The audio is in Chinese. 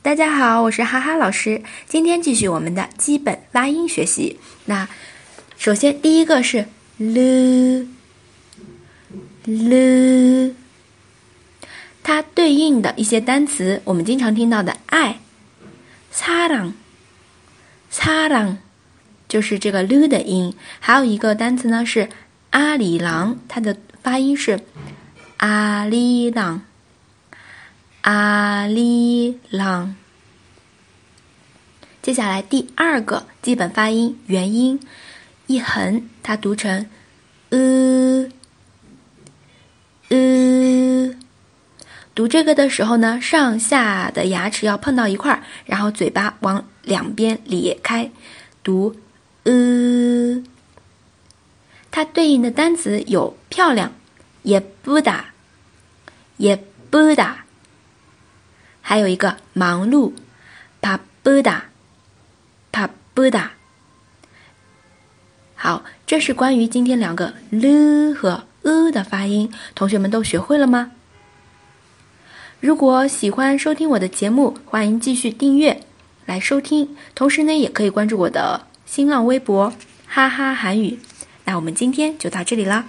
大家好，我是哈哈老师。今天继续我们的基本发音学习。那首先第一个是 l，l，它对应的一些单词，我们经常听到的爱，擦浪，擦浪，就是这个 l 的音。还有一个单词呢是阿里郎，它的发音是阿里郎。阿里郎。接下来第二个基本发音元音一横，它读成呃呃。读这个的时候呢，上下的牙齿要碰到一块儿，然后嘴巴往两边咧开，读呃。它对应的单词有漂亮，也不打，也不打。还有一个忙碌，帕布达，帕布达。好，这是关于今天两个 l 和 e 的发音，同学们都学会了吗？如果喜欢收听我的节目，欢迎继续订阅来收听，同时呢，也可以关注我的新浪微博哈哈韩语。那我们今天就到这里了。